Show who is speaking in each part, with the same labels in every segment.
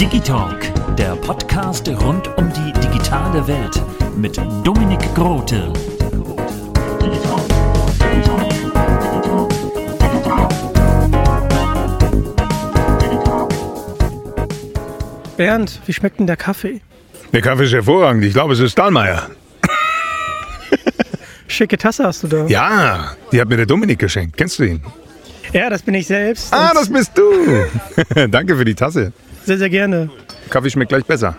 Speaker 1: Digitalk, der Podcast rund um die digitale Welt mit Dominik Grote.
Speaker 2: Bernd, wie schmeckt denn der Kaffee?
Speaker 3: Der Kaffee ist hervorragend. Ich glaube, es ist Dahlmeier.
Speaker 2: Schicke Tasse hast du da.
Speaker 3: Ja, die hat mir der Dominik geschenkt. Kennst du ihn?
Speaker 2: Ja, das bin ich selbst.
Speaker 3: Ah, das bist du. Danke für die Tasse.
Speaker 2: Sehr, sehr gerne.
Speaker 3: Kaffee schmeckt gleich besser.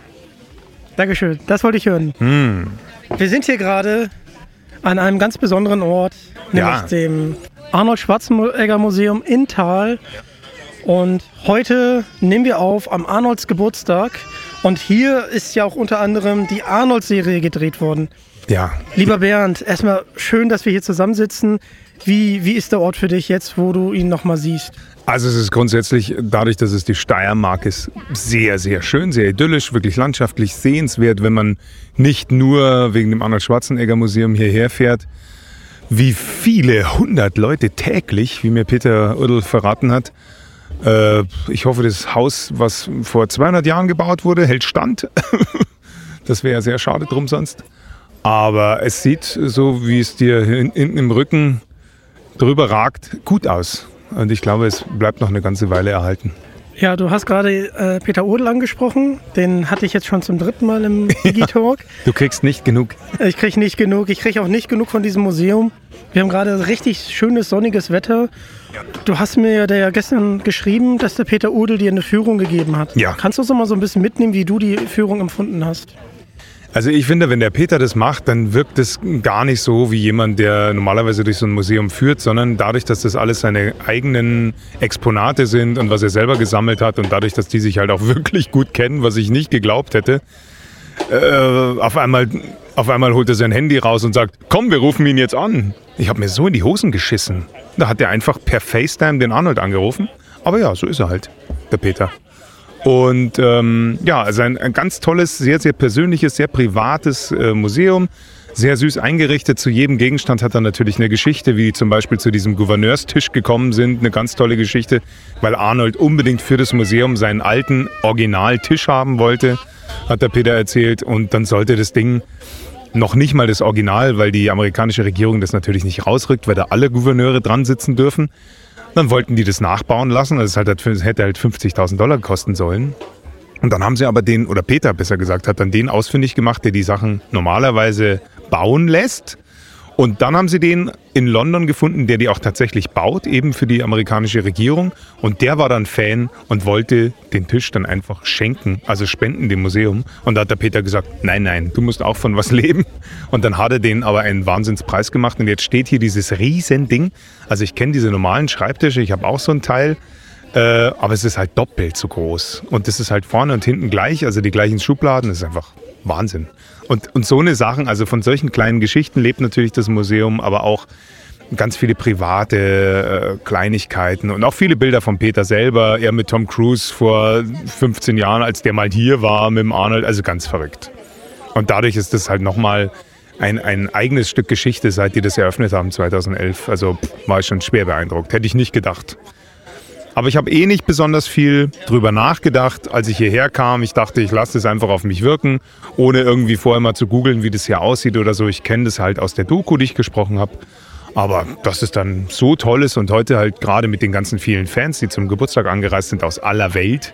Speaker 2: Dankeschön, das wollte ich hören.
Speaker 3: Hm.
Speaker 2: Wir sind hier gerade an einem ganz besonderen Ort, nämlich
Speaker 3: Ja.
Speaker 2: dem Arnold Schwarzenegger Museum in Thal. Und heute nehmen wir auf am Arnolds Geburtstag. Und hier ist ja auch unter anderem die Arnold-Serie gedreht worden.
Speaker 3: Ja,
Speaker 2: Lieber Bernd, erstmal schön, dass wir hier zusammensitzen. Wie, wie ist der Ort für dich jetzt, wo du ihn nochmal siehst?
Speaker 3: also es ist grundsätzlich, dadurch, dass es die Steiermark ist, sehr, sehr schön, sehr idyllisch, wirklich landschaftlich sehenswert, wenn man nicht nur wegen dem Arnold Schwarzenegger Museum hierher fährt. Wie viele hundert Leute täglich, wie mir Peter Udl verraten hat. Äh, ich hoffe, das Haus, was vor 200 Jahren gebaut wurde, hält stand. das wäre ja sehr schade drum sonst. Aber es sieht so, wie es dir hin- hinten im Rücken drüber ragt, gut aus. Und ich glaube, es bleibt noch eine ganze Weile erhalten.
Speaker 2: Ja, du hast gerade äh, Peter Odel angesprochen. Den hatte ich jetzt schon zum dritten Mal im Digitalk.
Speaker 3: Du kriegst nicht genug.
Speaker 2: Ich kriege nicht genug. Ich kriege auch nicht genug von diesem Museum. Wir haben gerade richtig schönes sonniges Wetter. Du hast mir ja gestern geschrieben, dass der Peter Odel dir eine Führung gegeben hat.
Speaker 3: Ja.
Speaker 2: Kannst du uns noch mal so ein bisschen mitnehmen, wie du die Führung empfunden hast?
Speaker 3: Also ich finde, wenn der Peter das macht, dann wirkt es gar nicht so wie jemand, der normalerweise durch so ein Museum führt, sondern dadurch, dass das alles seine eigenen Exponate sind und was er selber gesammelt hat und dadurch, dass die sich halt auch wirklich gut kennen, was ich nicht geglaubt hätte, äh, auf, einmal, auf einmal holt er sein Handy raus und sagt, komm, wir rufen ihn jetzt an. Ich habe mir so in die Hosen geschissen. Da hat er einfach per FaceTime den Arnold angerufen. Aber ja, so ist er halt, der Peter. Und ähm, ja, also ein, ein ganz tolles, sehr, sehr persönliches, sehr privates äh, Museum. Sehr süß eingerichtet. Zu jedem Gegenstand hat er natürlich eine Geschichte, wie zum Beispiel zu diesem Gouverneurstisch gekommen sind. Eine ganz tolle Geschichte, weil Arnold unbedingt für das Museum seinen alten Originaltisch haben wollte, hat der Peter erzählt. Und dann sollte das Ding noch nicht mal das Original, weil die amerikanische Regierung das natürlich nicht rausrückt, weil da alle Gouverneure dran sitzen dürfen. Dann wollten die das nachbauen lassen. Also es halt, es hätte halt 50.000 Dollar kosten sollen. Und dann haben sie aber den, oder Peter besser gesagt, hat dann den ausfindig gemacht, der die Sachen normalerweise bauen lässt. Und dann haben sie den in London gefunden, der die auch tatsächlich baut, eben für die amerikanische Regierung. Und der war dann Fan und wollte den Tisch dann einfach schenken, also spenden dem Museum. Und da hat der Peter gesagt, nein, nein, du musst auch von was leben. Und dann hat er den aber einen Wahnsinnspreis gemacht. Und jetzt steht hier dieses Riesending. Also ich kenne diese normalen Schreibtische, ich habe auch so ein Teil. Äh, aber es ist halt doppelt so groß. Und das ist halt vorne und hinten gleich, also die gleichen Schubladen. Das ist einfach Wahnsinn. Und, und so eine Sachen, also von solchen kleinen Geschichten lebt natürlich das Museum, aber auch ganz viele private äh, Kleinigkeiten und auch viele Bilder von Peter selber. Er mit Tom Cruise vor 15 Jahren, als der mal hier war mit dem Arnold. Also ganz verrückt. Und dadurch ist das halt nochmal ein, ein eigenes Stück Geschichte, seit die das eröffnet haben 2011. Also pff, war ich schon schwer beeindruckt. Hätte ich nicht gedacht. Aber ich habe eh nicht besonders viel drüber nachgedacht, als ich hierher kam. Ich dachte, ich lasse es einfach auf mich wirken, ohne irgendwie vorher mal zu googeln, wie das hier aussieht oder so. Ich kenne das halt aus der Doku, die ich gesprochen habe. Aber dass es dann so toll ist und heute halt gerade mit den ganzen vielen Fans, die zum Geburtstag angereist sind aus aller Welt,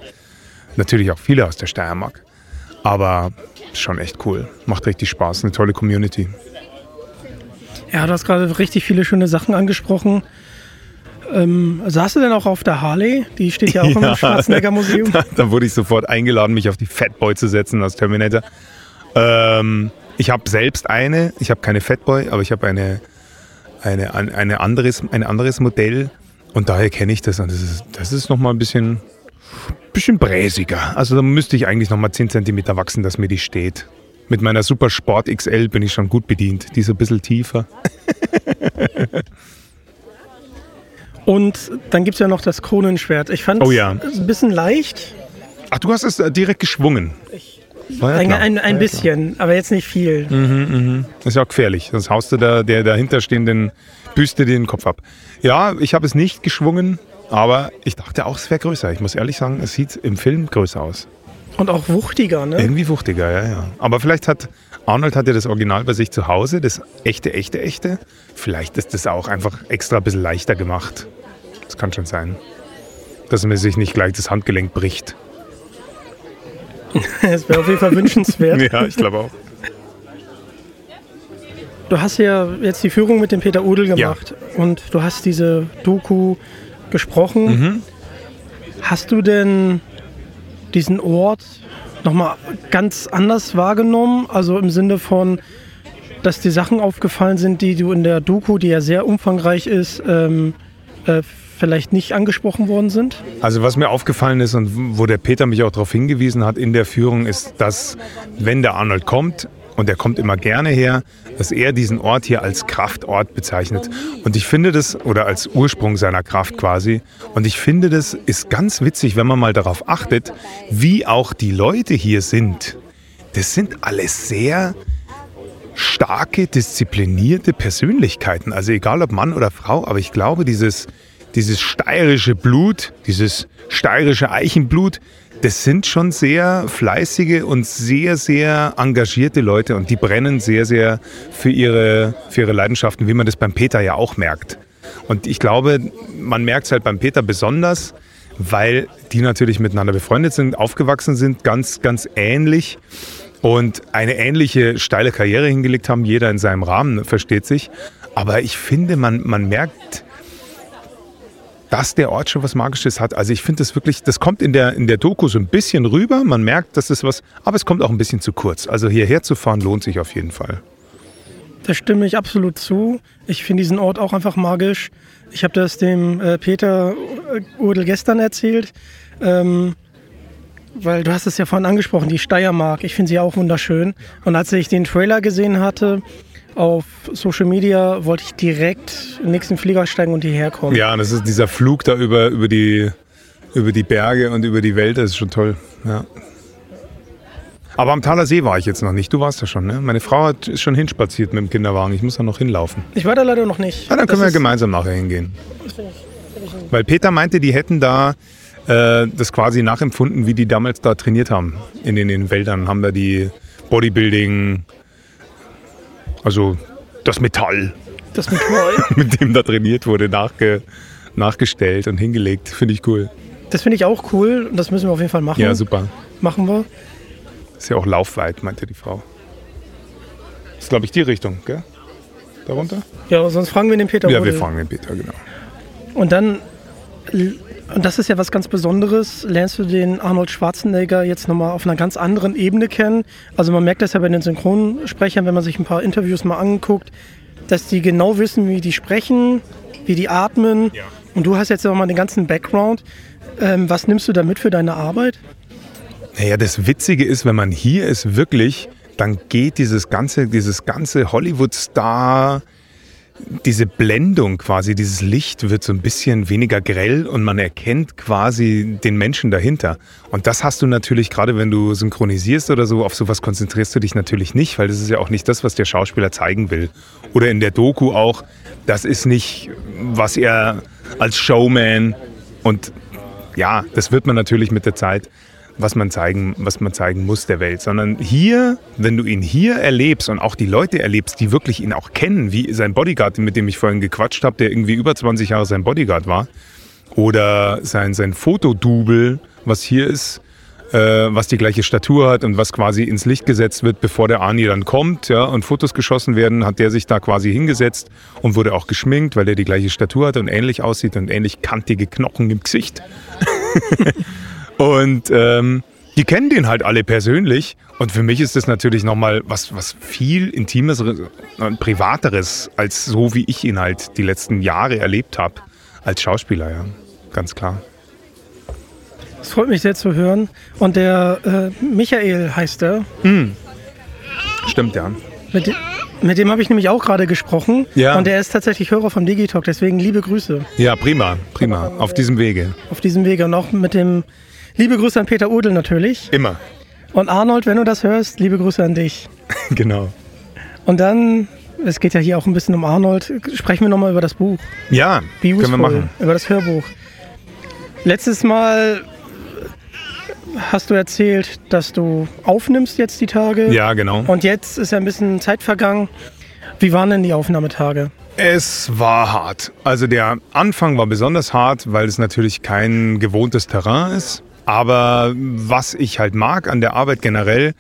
Speaker 3: natürlich auch viele aus der Steiermark. Aber schon echt cool. Macht richtig Spaß, eine tolle Community.
Speaker 2: Ja, du hast gerade richtig viele schöne Sachen angesprochen. Ähm, saßt du denn auch auf der Harley? Die steht ja auch im Schwarzenegger Museum.
Speaker 3: Dann wurde ich sofort eingeladen, mich auf die Fatboy zu setzen aus Terminator. Ähm, ich habe selbst eine. Ich habe keine Fatboy, aber ich habe eine, eine, eine anderes, ein anderes Modell. Und daher kenne ich das. Und das ist, das ist nochmal ein bisschen, bisschen bräsiger. Also da müsste ich eigentlich nochmal 10 cm wachsen, dass mir die steht. Mit meiner Super Sport XL bin ich schon gut bedient. Die ist ein bisschen tiefer.
Speaker 2: Und dann gibt es ja noch das Kronenschwert. Ich fand es
Speaker 3: Oh ja.
Speaker 2: ein bisschen leicht.
Speaker 3: Ach, du hast es äh, direkt geschwungen. War ja
Speaker 2: Ein, ein, ein bisschen, aber jetzt nicht viel.
Speaker 3: Das ist ja auch gefährlich. Sonst haust du da der dahinterstehenden Büste dir den Kopf ab. Ja, ich habe es nicht geschwungen, aber ich dachte auch, es wäre größer. Ich muss ehrlich sagen, es sieht im Film größer aus.
Speaker 2: Und auch wuchtiger, ne?
Speaker 3: Irgendwie wuchtiger, ja, ja. Aber vielleicht hat Arnold hat ja das Original bei sich zu Hause, das echte, echte, echte. Vielleicht ist das auch einfach extra ein bisschen leichter gemacht. Das kann schon sein. Dass man sich nicht gleich das Handgelenk bricht.
Speaker 2: Das wäre auf jeden Fall wünschenswert.
Speaker 3: Ja, ich glaube auch.
Speaker 2: Du hast ja jetzt die Führung mit dem Peter Udel
Speaker 3: Ja.
Speaker 2: gemacht und du hast diese Doku gesprochen.
Speaker 3: Mhm.
Speaker 2: Hast du denn diesen Ort nochmal ganz anders wahrgenommen? Also im Sinne von, dass die Sachen aufgefallen sind, die du in der Doku, die ja sehr umfangreich ist, ähm, äh, vielleicht nicht angesprochen worden sind?
Speaker 3: Also was mir aufgefallen ist und wo der Peter mich auch darauf hingewiesen hat in der Führung, ist, dass wenn der Arnold kommt, und er kommt immer gerne her, dass er diesen Ort hier als Kraftort bezeichnet. Und ich finde das, oder als Ursprung seiner Kraft quasi, und ich finde das ist ganz witzig, wenn man mal darauf achtet, wie auch die Leute hier sind. Das sind alles sehr starke, disziplinierte Persönlichkeiten. Also egal ob Mann oder Frau, aber ich glaube, dieses, dieses steirische Blut, dieses steirische Eichenblut, das sind schon sehr fleißige und sehr, sehr engagierte Leute und die brennen sehr, sehr für ihre, für ihre Leidenschaften, wie man das beim Peter ja auch merkt. Und ich glaube, man merkt es halt beim Peter besonders, weil die natürlich miteinander befreundet sind, aufgewachsen sind, ganz, ganz ähnlich und eine ähnliche steile Karriere hingelegt haben, jeder in seinem Rahmen, versteht sich. Aber ich finde, man, man merkt, dass der Ort schon was Magisches hat. Also ich finde das wirklich, das kommt in der, in der Doku so ein bisschen rüber. Man merkt, dass es was, aber es kommt auch ein bisschen zu kurz. Also hierher zu fahren lohnt sich auf jeden Fall.
Speaker 2: Da stimme ich absolut zu. Ich finde diesen Ort auch einfach magisch. Ich habe das dem äh, Peter Udel gestern erzählt, ähm, weil du hast es ja vorhin angesprochen, die Steiermark. Ich finde sie auch wunderschön. Und als ich den Trailer gesehen hatte auf Social Media, wollte ich direkt in den nächsten Flieger steigen und hierher kommen.
Speaker 3: Ja, und das ist dieser Flug da über, über, die, über die Berge und über die Welt, das ist schon toll. Ja. Aber am Thaler See war ich jetzt noch nicht. Du warst ja schon, ne? Meine Frau hat, ist schon hinspaziert mit dem Kinderwagen. Ich muss da noch hinlaufen.
Speaker 2: Ich war da leider noch nicht.
Speaker 3: Ja, dann können
Speaker 2: Das
Speaker 3: wir gemeinsam nachher hingehen. Weil Peter meinte, die hätten da äh, das quasi nachempfunden, wie die damals da trainiert haben in den, in den Wäldern. Haben da die Bodybuilding, also das Metall,
Speaker 2: Das mit toll.
Speaker 3: mit dem da trainiert wurde, nachge, nachgestellt und hingelegt. Finde ich cool.
Speaker 2: Das finde ich auch cool und das müssen wir auf jeden Fall machen.
Speaker 3: Ja, super.
Speaker 2: Machen wir.
Speaker 3: Ist ja auch laufweit, meinte die Frau. Ist, glaube ich, die Richtung, gell? Darunter?
Speaker 2: Ja, sonst fragen wir den Peter
Speaker 3: Ja, wir fragen den Peter, genau.
Speaker 2: Und dann, und das ist ja was ganz Besonderes, lernst du den Arnold Schwarzenegger jetzt nochmal auf einer ganz anderen Ebene kennen. Also man merkt das ja bei den Synchronsprechern, wenn man sich ein paar Interviews mal anguckt, dass die genau wissen, wie die sprechen, wie die atmen. Und du hast jetzt nochmal den ganzen Background. Ähm, was nimmst du da mit für deine Arbeit?
Speaker 3: Naja, das Witzige ist, wenn man hier ist, wirklich, dann geht dieses ganze, dieses ganze Hollywood-Star, diese Blendung quasi, dieses Licht wird so ein bisschen weniger grell und man erkennt quasi den Menschen dahinter. Und das hast du natürlich, gerade wenn du synchronisierst oder so, auf sowas konzentrierst du dich natürlich nicht, weil das ist ja auch nicht das, was der Schauspieler zeigen will. Oder in der Doku auch, das ist nicht, was er als Showman und ja, das wird man natürlich mit der Zeit. Was man zeigen, was man zeigen muss der Welt, sondern hier, wenn du ihn hier erlebst und auch die Leute erlebst, die wirklich ihn auch kennen, wie sein Bodyguard, mit dem ich vorhin gequatscht habe, der irgendwie über 20 Jahre sein Bodyguard war, oder sein, sein Fotodouble, was hier ist, äh, was die gleiche Statur hat und was quasi ins Licht gesetzt wird, bevor der Arnie dann kommt ja, und Fotos geschossen werden, hat der sich da quasi hingesetzt und wurde auch geschminkt, weil der die gleiche Statur hat und ähnlich aussieht und ähnlich kantige Knochen im Gesicht. und ähm, die kennen den halt alle persönlich. Und für mich ist das natürlich nochmal was, was viel Intimes und Privateres, als so wie ich ihn halt die letzten Jahre erlebt habe. Als Schauspieler, ja. Ganz klar.
Speaker 2: Das freut mich sehr zu hören. Und der äh, Michael heißt er.
Speaker 3: Stimmt, ja.
Speaker 2: Mit, dem- mit dem habe ich nämlich auch gerade gesprochen.
Speaker 3: Ja.
Speaker 2: Und der ist tatsächlich Hörer vom Digitalk. Deswegen liebe Grüße
Speaker 3: Ja, prima, prima. Auf diesem Wege.
Speaker 2: auf diesem Wege. Und auch mit dem liebe Grüße an Peter Odel natürlich.
Speaker 3: Immer.
Speaker 2: Und Arnold, wenn du das hörst, liebe Grüße an dich.
Speaker 3: genau.
Speaker 2: Und dann, es geht ja hier auch ein bisschen um Arnold, sprechen wir nochmal über das Buch.
Speaker 3: Ja,
Speaker 2: Be
Speaker 3: können wir machen.
Speaker 2: Über das Hörbuch. Letztes Mal hast du erzählt, dass du aufnimmst jetzt die Tage.
Speaker 3: Ja, genau.
Speaker 2: Und jetzt ist ja ein bisschen Zeit vergangen. Wie waren denn die Aufnahmetage?
Speaker 3: Es war hart. Also der Anfang war besonders hart, weil es natürlich kein gewohntes Terrain ist. Aber was ich halt mag an der Arbeit generell,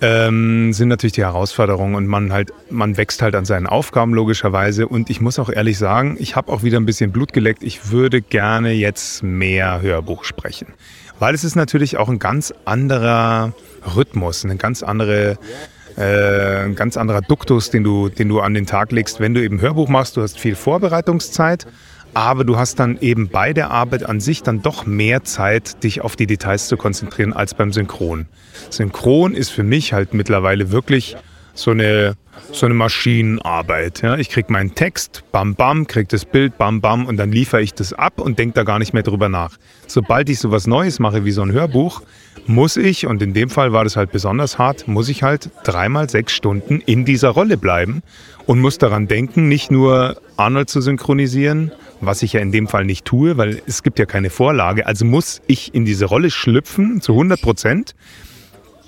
Speaker 3: ähm, sind natürlich die Herausforderungen und man halt, man wächst halt an seinen Aufgaben logischerweise. Und ich muss auch ehrlich sagen, ich habe auch wieder ein bisschen Blut geleckt. Ich würde gerne jetzt mehr Hörbuch sprechen. Weil es ist natürlich auch ein ganz anderer Rhythmus, eine ganz andere äh, ein ganz anderer Duktus, den du, den du an den Tag legst, wenn du eben Hörbuch machst. Du hast viel Vorbereitungszeit, aber du hast dann eben bei der Arbeit an sich dann doch mehr Zeit, dich auf die Details zu konzentrieren als beim Synchron. Synchron ist für mich halt mittlerweile wirklich so eine, so eine Maschinenarbeit. Ja? Ich krieg meinen Text, bam bam, krieg das Bild, bam bam und dann liefere ich das ab und denke da gar nicht mehr drüber nach. Sobald ich sowas Neues mache wie so ein Hörbuch, muss ich, und in dem Fall war das halt besonders hart, muss ich halt dreimal sechs Stunden in dieser Rolle bleiben und muss daran denken, nicht nur Arnold zu synchronisieren, was ich ja in dem Fall nicht tue, weil es gibt ja keine Vorlage, also muss ich in diese Rolle schlüpfen zu 100 Prozent,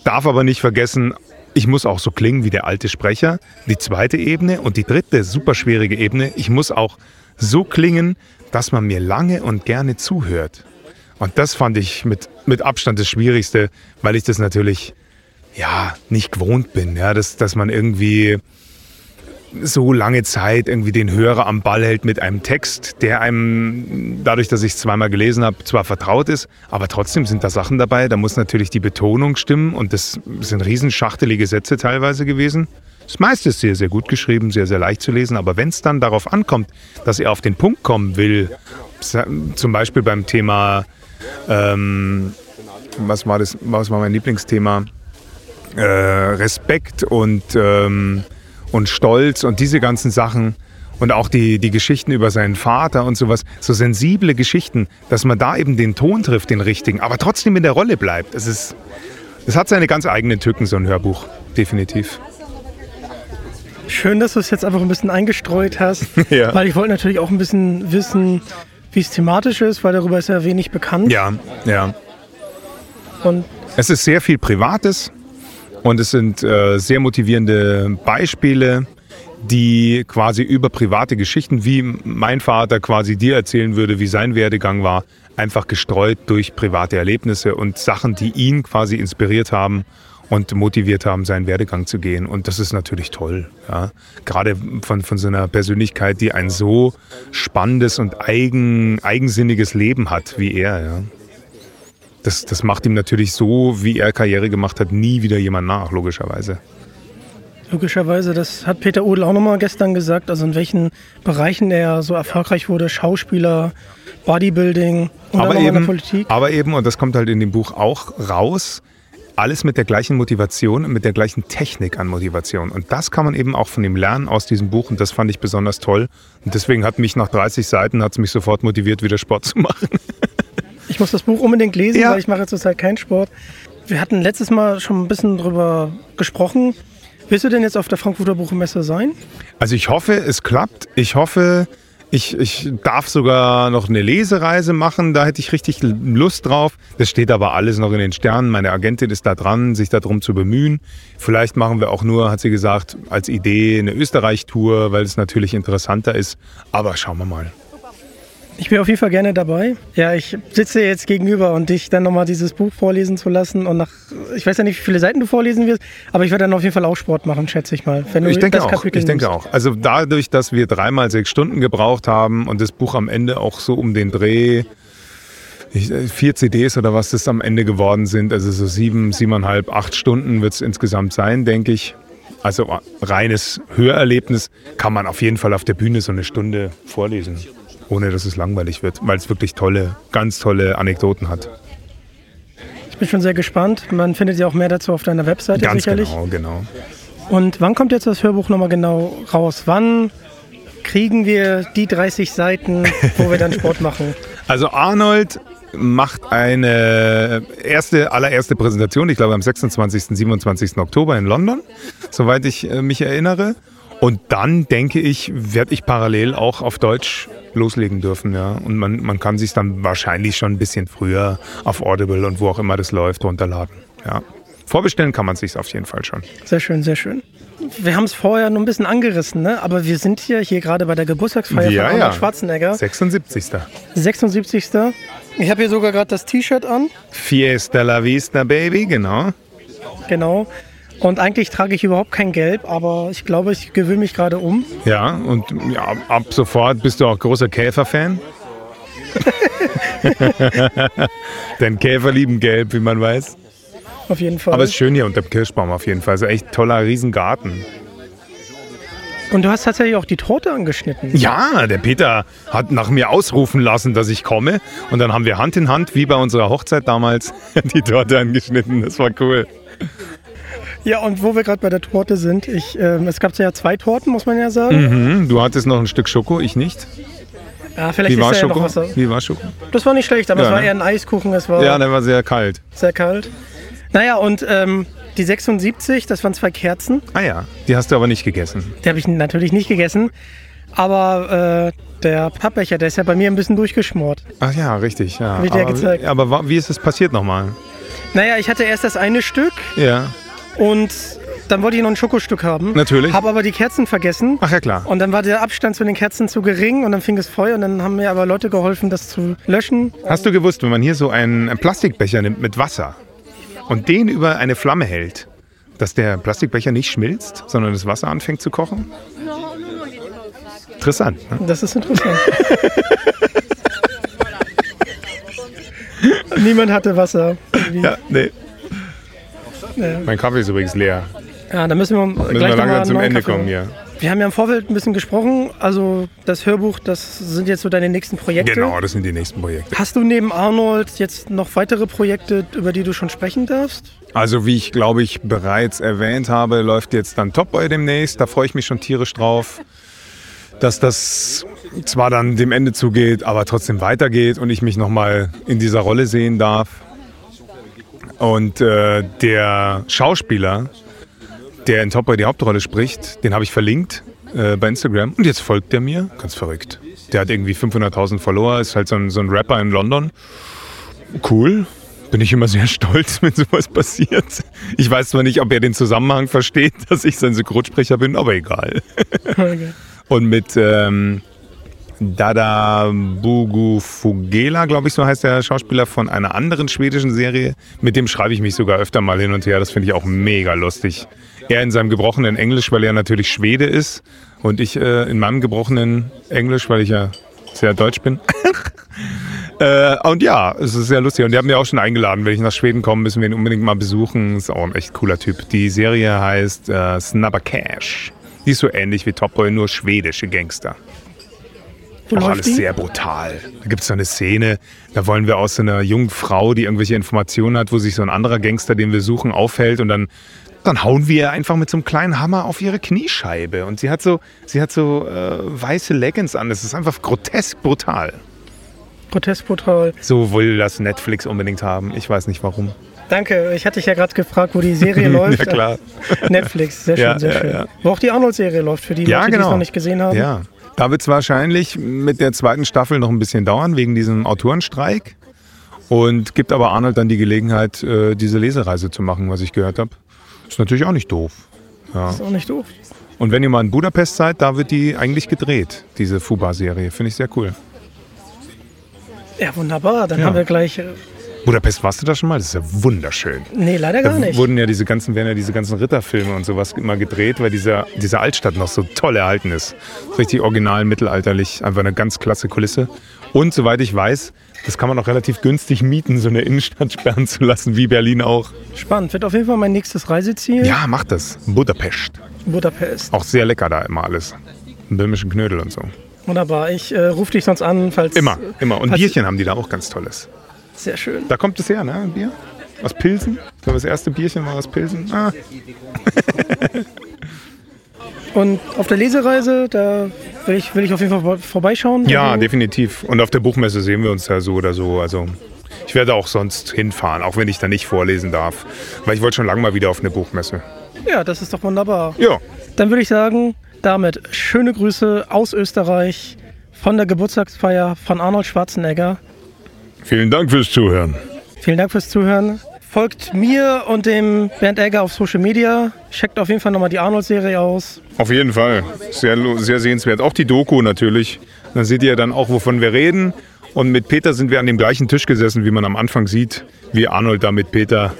Speaker 3: darf aber nicht vergessen, ich muss auch so klingen wie der alte Sprecher. Die zweite Ebene und die dritte super schwierige Ebene, ich muss auch so klingen, dass man mir lange und gerne zuhört. Und das fand ich mit, mit Abstand das Schwierigste, weil ich das natürlich ja nicht gewohnt bin, ja, dass, dass man irgendwie so lange Zeit irgendwie den Hörer am Ball hält mit einem Text, der einem, dadurch, dass ich es zweimal gelesen habe, zwar vertraut ist, aber trotzdem sind da Sachen dabei. Da muss natürlich die Betonung stimmen und das sind riesenschachtelige Sätze teilweise gewesen. Das meiste ist sehr, sehr gut geschrieben, sehr, sehr leicht zu lesen, aber wenn es dann darauf ankommt, dass er auf den Punkt kommen will, zum Beispiel beim Thema, ähm, was war das, was war mein Lieblingsthema? Äh, Respekt und ähm, und Stolz und diese ganzen Sachen und auch die, die Geschichten über seinen Vater und sowas, so sensible Geschichten, dass man da eben den Ton trifft, den richtigen, aber trotzdem in der Rolle bleibt. Es ist, es hat seine ganz eigenen Tücken, so ein Hörbuch, definitiv.
Speaker 2: Schön, dass du es jetzt einfach ein bisschen eingestreut hast.
Speaker 3: Ja.
Speaker 2: Weil ich wollte natürlich auch ein bisschen wissen, wie es thematisch ist, weil darüber ist ja wenig bekannt.
Speaker 3: Ja, ja.
Speaker 2: Und
Speaker 3: Es ist sehr viel Privates und es sind äh, sehr motivierende Beispiele, die quasi über private Geschichten, wie mein Vater quasi dir erzählen würde, wie sein Werdegang war, einfach gestreut durch private Erlebnisse und Sachen, die ihn quasi inspiriert haben und motiviert haben, seinen Werdegang zu gehen. Und das ist natürlich toll. Ja? Gerade von, von so einer Persönlichkeit, die ein so spannendes und eigen, eigensinniges Leben hat wie er. Ja? Das, das macht ihm natürlich so, wie er Karriere gemacht hat, nie wieder jemand nach, logischerweise.
Speaker 2: logischerweise, das hat Peter Odel auch nochmal gestern gesagt, also in welchen Bereichen er so erfolgreich wurde, Schauspieler, Bodybuilding und
Speaker 3: aber eben,
Speaker 2: Politik.
Speaker 3: aber eben, und das kommt halt in dem Buch auch raus, alles mit der gleichen Motivation und mit der gleichen Technik an Motivation. Und das kann man eben auch von ihm lernen aus diesem Buch und das fand ich besonders toll. Und deswegen hat mich nach 30 Seiten hat's mich sofort motiviert, wieder Sport zu machen.
Speaker 2: Ich muss das Buch unbedingt lesen,
Speaker 3: Ja.
Speaker 2: weil ich mache zurzeit keinen Sport. Wir hatten letztes Mal schon ein bisschen drüber gesprochen. Willst du denn jetzt auf der Frankfurter Buchmesse sein?
Speaker 3: Also ich hoffe, es klappt. Ich hoffe, Ich, ich darf sogar noch eine Lesereise machen, da hätte ich richtig Lust drauf. Das steht aber alles noch in den Sternen. Meine Agentin ist da dran, sich darum zu bemühen. Vielleicht machen wir auch nur, hat sie gesagt, als Idee eine Österreich-Tour, weil es natürlich interessanter ist. Aber schauen wir mal.
Speaker 2: Ich bin auf jeden Fall gerne dabei. Ja, ich sitze jetzt gegenüber und dich dann nochmal dieses Buch vorlesen zu lassen und nach, ich weiß ja nicht, wie viele Seiten du vorlesen wirst, aber ich werde dann auf jeden Fall auch Sport machen, schätze ich mal.
Speaker 3: ich denke auch. ich denke auch. Also dadurch, dass wir dreimal sechs Stunden gebraucht haben und das Buch am Ende auch so um den Dreh äh, vier CDs oder was das am Ende geworden sind, also so sieben, siebeneinhalb, acht Stunden wird es insgesamt sein, denke ich. Also reines Hörerlebnis kann man auf jeden Fall auf der Bühne so eine Stunde vorlesen ohne dass es langweilig wird, weil es wirklich tolle, ganz tolle Anekdoten hat.
Speaker 2: Ich bin schon sehr gespannt. Man findet ja auch mehr dazu auf deiner Webseite
Speaker 3: ganz
Speaker 2: sicherlich.
Speaker 3: Genau, genau.
Speaker 2: Und wann kommt jetzt das Hörbuch nochmal genau raus? Wann kriegen wir die 30 Seiten, wo wir dann Sport machen?
Speaker 3: Also Arnold macht eine erste, allererste Präsentation, ich glaube am 26. 27. Oktober in London, soweit ich äh, mich erinnere. Und dann denke ich, werde ich parallel auch auf Deutsch loslegen dürfen, ja. Und man, man kann sich dann wahrscheinlich schon ein bisschen früher auf Audible und wo auch immer das läuft, runterladen. Ja. Vorbestellen kann man sich auf jeden Fall schon.
Speaker 2: Sehr schön, sehr schön. Wir haben es vorher nur ein bisschen angerissen, ne? aber wir sind hier, hier gerade bei der Geburtstagsfeier
Speaker 3: ja,
Speaker 2: von
Speaker 3: ja.
Speaker 2: Schwarzenegger.
Speaker 3: 76.
Speaker 2: 76. Ich habe hier sogar gerade das T-Shirt an.
Speaker 3: Fiesta la Vista, Baby, genau.
Speaker 2: Genau. Und eigentlich trage ich überhaupt kein Gelb, aber ich glaube, ich gewöhne mich gerade um.
Speaker 3: Ja, und ja, ab sofort bist du auch großer Käfer-Fan? Denn Käfer lieben Gelb, wie man weiß.
Speaker 2: Auf jeden Fall.
Speaker 3: Aber es ist schön hier unter dem Kirschbaum auf jeden Fall. Also echt toller Riesengarten.
Speaker 2: Und du hast tatsächlich auch die Torte angeschnitten.
Speaker 3: Ja, der Peter hat nach mir ausrufen lassen, dass ich komme. Und dann haben wir Hand in Hand, wie bei unserer Hochzeit damals, die Torte angeschnitten. Das war cool.
Speaker 2: Ja, und wo wir gerade bei der Torte sind, ich, äh, es gab ja zwei Torten, muss man ja sagen.
Speaker 3: Mhm, du hattest noch ein Stück Schoko, ich nicht.
Speaker 2: Ja, vielleicht
Speaker 3: Wie war
Speaker 2: ja
Speaker 3: Schoko?
Speaker 2: noch was.
Speaker 3: Wie war Schoko?
Speaker 2: Das war nicht schlecht, aber
Speaker 3: Ja,
Speaker 2: es war
Speaker 3: ne?
Speaker 2: eher ein Eiskuchen, es war
Speaker 3: Ja, der war sehr kalt.
Speaker 2: sehr kalt. Naja, und ähm, die 76, das waren zwei Kerzen.
Speaker 3: Ah ja, die hast du aber nicht gegessen.
Speaker 2: Die habe ich natürlich nicht gegessen. Aber äh, der Pappbecher, der ist ja bei mir ein bisschen durchgeschmort.
Speaker 3: Ach ja, richtig. Ja.
Speaker 2: Hab ich dir
Speaker 3: aber,
Speaker 2: gezeigt.
Speaker 3: aber wie ist das passiert nochmal?
Speaker 2: Naja, ich hatte erst das eine Stück
Speaker 3: Ja,
Speaker 2: und dann wollte ich noch ein Schokostück haben.
Speaker 3: Natürlich.
Speaker 2: Habe aber die Kerzen vergessen.
Speaker 3: ach ja klar.
Speaker 2: Und dann war der Abstand zu den Kerzen zu gering und dann fing es Feuer und dann haben mir aber Leute geholfen, das zu löschen.
Speaker 3: Hast du gewusst, wenn man hier so einen Plastikbecher nimmt mit Wasser und den über eine Flamme hält, dass der Plastikbecher nicht schmilzt, sondern das Wasser anfängt zu kochen? Interessant. Ne?
Speaker 2: Das ist interessant. Niemand hatte Wasser. Irgendwie.
Speaker 3: Ja, nee.
Speaker 2: Ja.
Speaker 3: Mein Kaffee ist übrigens leer.
Speaker 2: Ja, dann müssen wir
Speaker 3: Müssen
Speaker 2: gleich
Speaker 3: wir langsam zum Ende
Speaker 2: Kaffee
Speaker 3: kommen hier.
Speaker 2: Wir haben ja im Vorfeld ein bisschen gesprochen. Also das Hörbuch, das sind jetzt so deine nächsten Projekte.
Speaker 3: Genau, das sind die nächsten Projekte.
Speaker 2: Hast du neben Arnold jetzt noch weitere Projekte, über die du schon sprechen darfst?
Speaker 3: Also wie ich glaube ich bereits erwähnt habe, läuft jetzt dann Top Boy demnächst. Da freue ich mich schon tierisch drauf, dass das zwar dann dem Ende zugeht, aber trotzdem weitergeht und ich mich nochmal in dieser Rolle sehen darf. Und äh, der Schauspieler, der in Top Boy die Hauptrolle spricht, den habe ich verlinkt äh, bei Instagram und jetzt folgt er mir. Ganz verrückt. Der hat irgendwie 500.000 Follower, ist halt so ein, so ein Rapper in London. Cool. Bin ich immer sehr stolz, wenn sowas passiert. Ich weiß zwar nicht, ob er den Zusammenhang versteht, dass ich sein Synchronsprecher bin, aber egal. Und mit ähm, Dada Bugu Fugela, glaube ich, so heißt der Schauspieler von einer anderen schwedischen Serie. Mit dem schreibe ich mich sogar öfter mal hin und her. Das finde ich auch mega lustig. Er in seinem gebrochenen Englisch, weil er natürlich Schwede ist. Und ich äh, in meinem gebrochenen Englisch, weil ich ja sehr deutsch bin. Äh, und ja, es ist sehr lustig. Und die haben mir auch schon eingeladen. Wenn ich nach Schweden komme, müssen wir ihn unbedingt mal besuchen. Ist auch ein echt cooler Typ. Die Serie heißt äh, Snabba Cash. Die ist so ähnlich wie Top Boy, nur schwedische Gangster.
Speaker 2: Wo
Speaker 3: Auch
Speaker 2: läuft
Speaker 3: alles
Speaker 2: die?
Speaker 3: sehr brutal. Da gibt es so eine Szene, da wollen wir aus so einer jungen Frau, die irgendwelche Informationen hat, wo sich so ein anderer Gangster, den wir suchen, aufhält und dann, dann hauen wir ihr einfach mit so einem kleinen Hammer auf ihre Kniescheibe. Und sie hat so, sie hat so äh, weiße Leggings an. Das ist einfach grotesk brutal.
Speaker 2: Protestportal.
Speaker 3: So will das Netflix unbedingt haben. Ich weiß nicht warum.
Speaker 2: Danke, ich hatte dich ja gerade gefragt, wo die Serie läuft.
Speaker 3: Ja, klar.
Speaker 2: Netflix, sehr schön,
Speaker 3: Ja,
Speaker 2: sehr schön.
Speaker 3: ja.
Speaker 2: Wo auch die Arnold-Serie läuft, für die Leute, die es
Speaker 3: genau.
Speaker 2: noch nicht gesehen haben.
Speaker 3: Ja. Da wird es wahrscheinlich mit der zweiten Staffel noch ein bisschen dauern, wegen diesem Autorenstreik. Und gibt aber Arnold dann die Gelegenheit, äh, diese Lesereise zu machen, was ich gehört habe. Ist natürlich auch nicht doof. Ja.
Speaker 2: Ist auch nicht doof.
Speaker 3: Und wenn ihr mal in Budapest seid, da wird die eigentlich gedreht, diese Fuba-Serie. Finde ich sehr cool.
Speaker 2: Ja, wunderbar. Dann
Speaker 3: Ja.
Speaker 2: haben wir gleich.
Speaker 3: Budapest warst du da schon mal? Das ist ja wunderschön.
Speaker 2: Nee, leider gar
Speaker 3: Da
Speaker 2: nicht.
Speaker 3: wurden ja diese ganzen, werden ja diese ganzen Ritterfilme und sowas immer gedreht, weil dieser, diese Altstadt noch so toll erhalten ist. Richtig original, mittelalterlich, einfach eine ganz klasse Kulisse. Und soweit ich weiß, das kann man auch relativ günstig mieten, so eine Innenstadt sperren zu lassen, wie Berlin auch.
Speaker 2: Spannend. Wird auf jeden Fall mein nächstes Reiseziel.
Speaker 3: Ja, macht das. Budapest.
Speaker 2: Budapest.
Speaker 3: Auch sehr lecker da immer alles. Böhmischen Knödel und so.
Speaker 2: Wunderbar. Ich äh, rufe dich sonst an, falls.
Speaker 3: Immer, immer. Und Bierchen haben die da auch ganz tolles.
Speaker 2: Sehr schön.
Speaker 3: Da kommt es her, ne? Bier? Aus Pilsen? Ich glaube, das erste Bierchen war aus Pilsen. Ah,
Speaker 2: Und auf der Lesereise, da will ich, will ich auf jeden Fall vor- vorbeischauen.
Speaker 3: Ja,
Speaker 2: Also,
Speaker 3: definitiv. Und auf der Buchmesse sehen wir uns ja so oder so. Also ich werde auch sonst hinfahren, auch wenn ich da nicht vorlesen darf. Weil ich wollte schon lange mal wieder auf eine Buchmesse.
Speaker 2: Ja, das ist doch wunderbar.
Speaker 3: Ja,
Speaker 2: Dann würde ich sagen, damit schöne Grüße aus Österreich von der Geburtstagsfeier von Arnold Schwarzenegger.
Speaker 3: Vielen Dank fürs Zuhören.
Speaker 2: Vielen Dank fürs Zuhören. Folgt mir und dem Bernd Egger auf Social Media. Checkt auf jeden Fall nochmal die Arnold-Serie aus.
Speaker 3: Auf jeden Fall. Sehr, sehr sehenswert. Auch die Doku natürlich. Dann seht ihr dann auch, wovon wir reden. Und mit Peter sind wir an dem gleichen Tisch gesessen, wie man am Anfang sieht, wie Arnold da mit Peter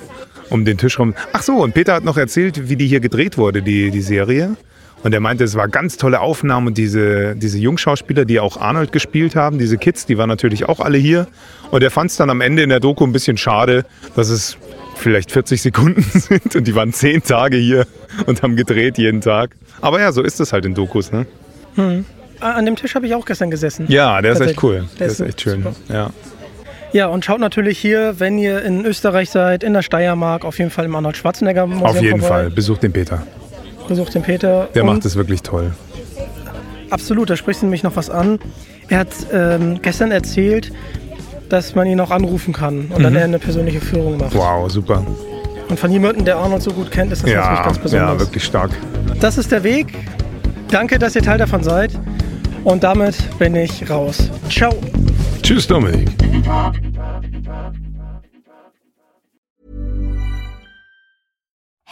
Speaker 3: um den Tisch rum. Ach so, und Peter hat noch erzählt, wie die hier gedreht wurde, die, die Serie. Und er meinte, es war ganz tolle Aufnahmen und diese, diese Jungschauspieler, die auch Arnold gespielt haben, diese Kids, die waren natürlich auch alle hier. Und er fand es dann am Ende in der Doku ein bisschen schade, dass es vielleicht 40 Sekunden sind und die waren zehn Tage hier und haben gedreht jeden Tag. Aber ja, so ist es halt in Dokus, ne?
Speaker 2: Ah, An dem Tisch habe ich auch gestern gesessen.
Speaker 3: Ja, der ist echt cool.
Speaker 2: Der
Speaker 3: Der
Speaker 2: ist
Speaker 3: ist echt schön.
Speaker 2: super.
Speaker 3: Ja.
Speaker 2: Ja, und schaut natürlich hier, wenn ihr in Österreich seid, in der Steiermark, auf jeden Fall im Arnold Schwarzenegger Museum
Speaker 3: Auf jeden
Speaker 2: vorbei.
Speaker 3: Fall. Besucht den Peter.
Speaker 2: Besucht den Peter.
Speaker 3: Der
Speaker 2: und
Speaker 3: macht es wirklich toll.
Speaker 2: Absolut, da sprichst du nämlich noch was an. Er hat ähm, gestern erzählt, dass man ihn auch anrufen kann und dann er eine persönliche Führung macht.
Speaker 3: Mhm. Wow, super.
Speaker 2: Und von jemandem, der Arnold so gut kennt, ist das natürlich
Speaker 3: Ja,
Speaker 2: ganz besonders.
Speaker 3: ja, wirklich stark.
Speaker 2: Das ist der Weg. Danke, dass ihr Teil davon seid. Und damit bin ich raus. Ciao.
Speaker 3: Tschüss, Dominik.